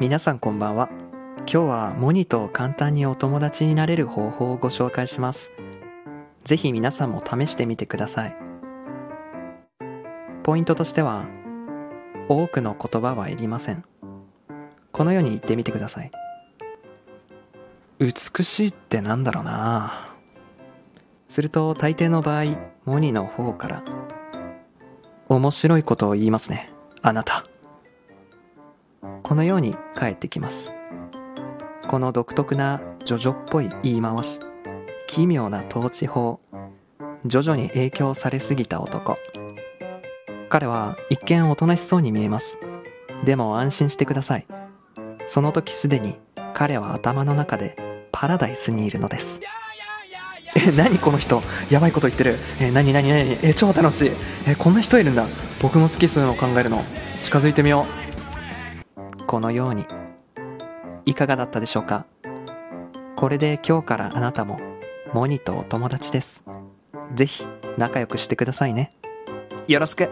皆さんこんばんは。今日はモニと簡単にお友達になれる方法をご紹介します。ぜひ皆さんも試してみてください。ポイントとしては多くの言葉はいりません。このように言ってみてください。美しいってなんだろうな。すると大抵の場合モニの方から面白いことを言いますね。あなた。このように返ってきますこの独特なジョジョっぽい言い回し奇妙な統治法徐々に影響されすぎた男彼は一見おとなしそうに見えますでも安心してくださいその時すでに彼は頭の中でパラダイスにいるのですえ、何この人？やばいこと言ってる。え、何何何？え、超楽しい。え、こんな人いるんだ。僕も好きそういうのを考えるの。近づいてみよう。このように。いかがだったでしょうか？これで今日からあなたもモニとお友達です。ぜひ仲良くしてくださいね。よろしく。